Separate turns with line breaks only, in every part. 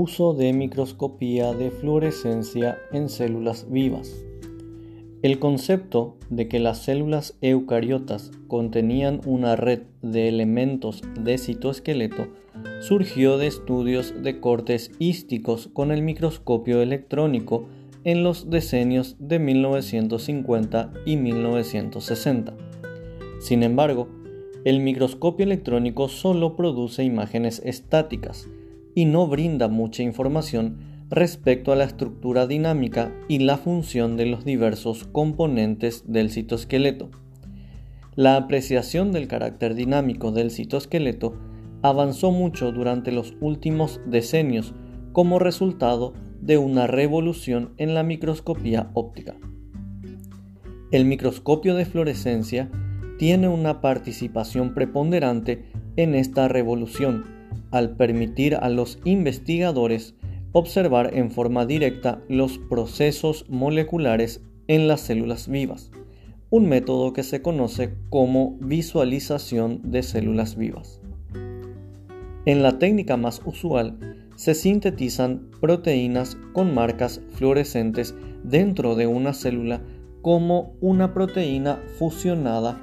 Uso de microscopía de fluorescencia en células vivas. El concepto de que las células eucariotas contenían una red de elementos de citoesqueleto surgió de estudios de cortes hísticos con el microscopio electrónico en los decenios de 1950 y 1960. Sin embargo, el microscopio electrónico solo produce imágenes estáticas, y no brinda mucha información respecto a la estructura dinámica y la función de los diversos componentes del citoesqueleto. La apreciación del carácter dinámico del citoesqueleto avanzó mucho durante los últimos decenios como resultado de una revolución en la microscopía óptica. El microscopio de fluorescencia tiene una participación preponderante en esta revolución al permitir a los investigadores observar en forma directa los procesos moleculares en las células vivas, un método que se conoce como visualización de células vivas. En la técnica más usual, se sintetizan proteínas con marcas fluorescentes dentro de una célula como una proteína fusionada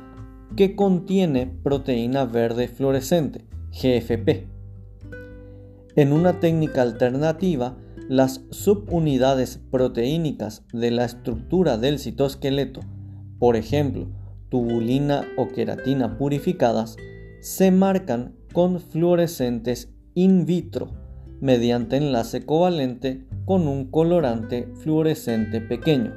que contiene proteína verde fluorescente, GFP. En una técnica alternativa, las subunidades proteínicas de la estructura del citoesqueleto, por ejemplo, tubulina o queratina purificadas, se marcan con fluorescentes in vitro mediante enlace covalente con un colorante fluorescente pequeño.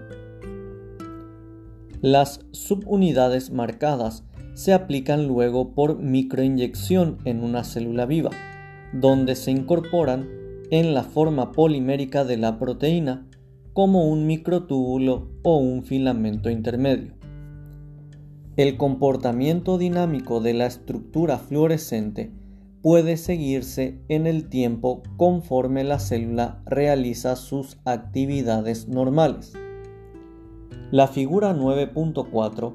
Las subunidades marcadas se aplican luego por microinyección en una célula viva donde se incorporan en la forma polimérica de la proteína como un microtúbulo o un filamento intermedio. El comportamiento dinámico de la estructura fluorescente puede seguirse en el tiempo conforme la célula realiza sus actividades normales. La figura 9.4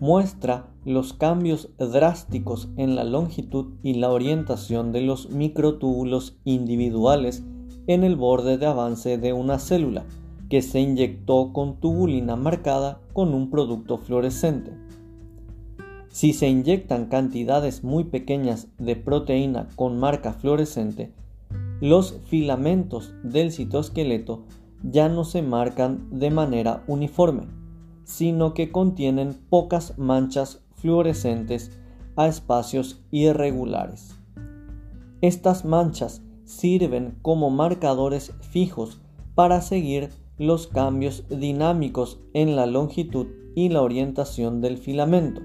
muestra los cambios drásticos en la longitud y la orientación de los microtúbulos individuales en el borde de avance de una célula que se inyectó con tubulina marcada con un producto fluorescente. Si se inyectan cantidades muy pequeñas de proteína con marca fluorescente, los filamentos del citoesqueleto ya no se marcan de manera uniforme, sino que contienen pocas manchas fluorescentes a espacios irregulares. Estas manchas sirven como marcadores fijos para seguir los cambios dinámicos en la longitud y la orientación del filamento.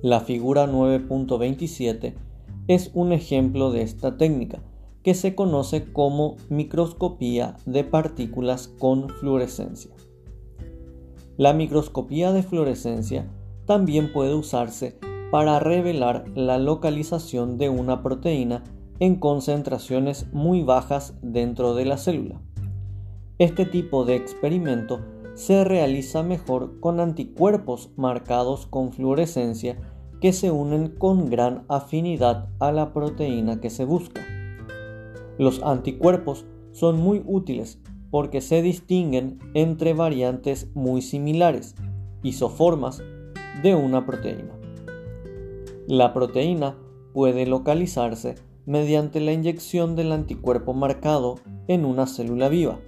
La figura 9.27 es un ejemplo de esta técnica, que se conoce como microscopía de partículas con fluorescencia. La microscopía de fluorescencia también puede usarse para revelar la localización de una proteína en concentraciones muy bajas dentro de la célula. Este tipo de experimento se realiza mejor con anticuerpos marcados con fluorescencia que se unen con gran afinidad a la proteína que se busca. Los anticuerpos son muy útiles porque se distinguen entre variantes muy similares, isoformas de una proteína. La proteína puede localizarse mediante la inyección del anticuerpo marcado en una célula viva,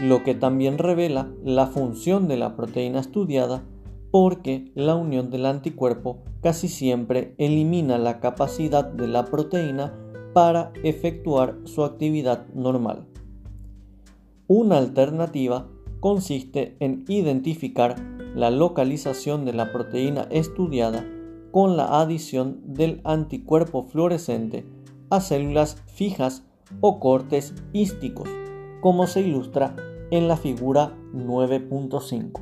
lo que también revela la función de la proteína estudiada porque la unión del anticuerpo casi siempre elimina la capacidad de la proteína para efectuar su actividad normal. Una alternativa consiste en identificar la localización de la proteína estudiada con la adición del anticuerpo fluorescente a células fijas o cortes hísticos, como se ilustra en la figura 9.5.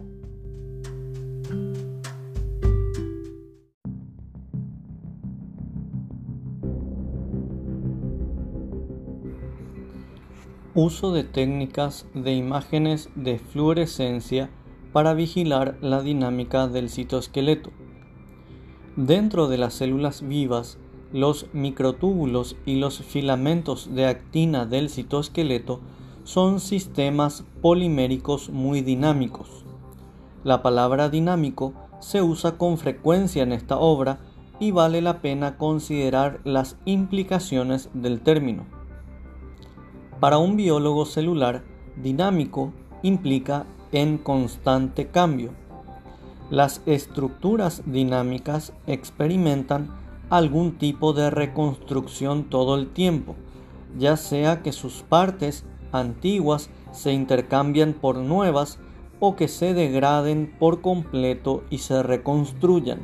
Uso de técnicas de imágenes de fluorescencia para vigilar la dinámica del citoesqueleto. Dentro de las células vivas los microtúbulos y los filamentos de actina del citoesqueleto son sistemas poliméricos muy dinámicos. La palabra dinámico se usa con frecuencia en esta obra y vale la pena considerar las implicaciones del término. Para un biólogo celular, dinámico implica en constante cambio. Las estructuras dinámicas experimentan algún tipo de reconstrucción todo el tiempo, ya sea que sus partes antiguas se intercambian por nuevas o que se degraden por completo y se reconstruyan.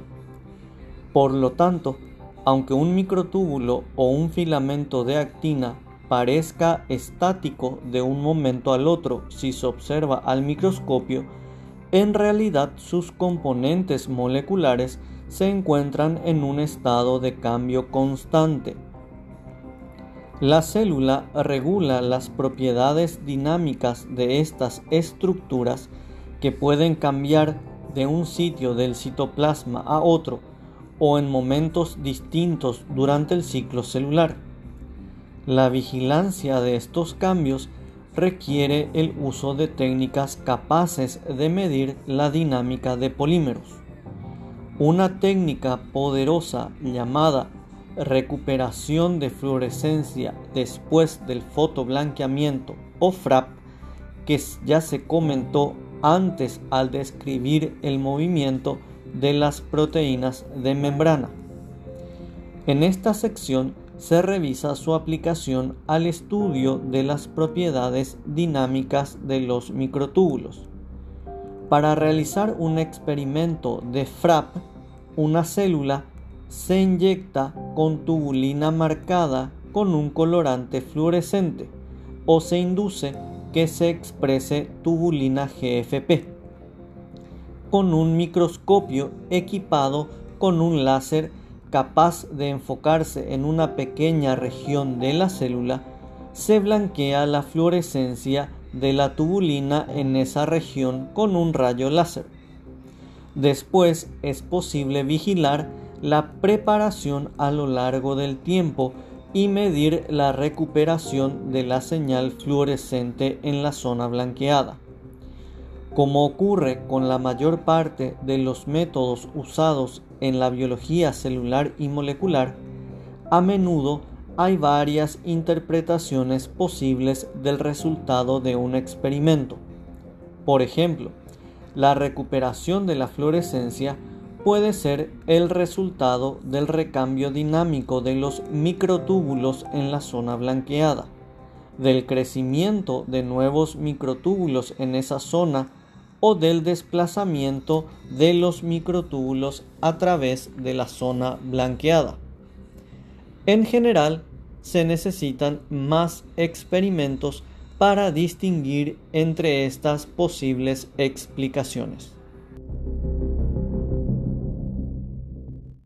Por lo tanto, aunque un microtúbulo o un filamento de actina parezca estático de un momento al otro si se observa al microscopio, en realidad sus componentes moleculares se encuentran en un estado de cambio constante. La célula regula las propiedades dinámicas de estas estructuras que pueden cambiar de un sitio del citoplasma a otro o en momentos distintos durante el ciclo celular. La vigilancia de estos cambios requiere el uso de técnicas capaces de medir la dinámica de polímeros. Una técnica poderosa llamada recuperación de fluorescencia después del fotoblanqueamiento o FRAP, que ya se comentó antes al describir el movimiento de las proteínas de membrana. En esta sección se revisa su aplicación al estudio de las propiedades dinámicas de los microtúbulos. Para realizar un experimento de FRAP, una célula se inyecta con tubulina marcada con un colorante fluorescente o se induce que se exprese tubulina GFP con un microscopio equipado con un láser capaz de enfocarse en una pequeña región de la célula, se blanquea la fluorescencia de la tubulina en esa región con un rayo láser. Después es posible vigilar la preparación a lo largo del tiempo y medir la recuperación de la señal fluorescente en la zona blanqueada. Como ocurre con la mayor parte de los métodos usados en la biología celular y molecular, a menudo hay varias interpretaciones posibles del resultado de un experimento. Por ejemplo, la recuperación de la fluorescencia puede ser el resultado del recambio dinámico de los microtúbulos en la zona blanqueada, del crecimiento de nuevos microtúbulos en esa zona o del desplazamiento de los microtúbulos a través de la zona blanqueada. En general, se necesitan más experimentos para distinguir entre estas posibles explicaciones.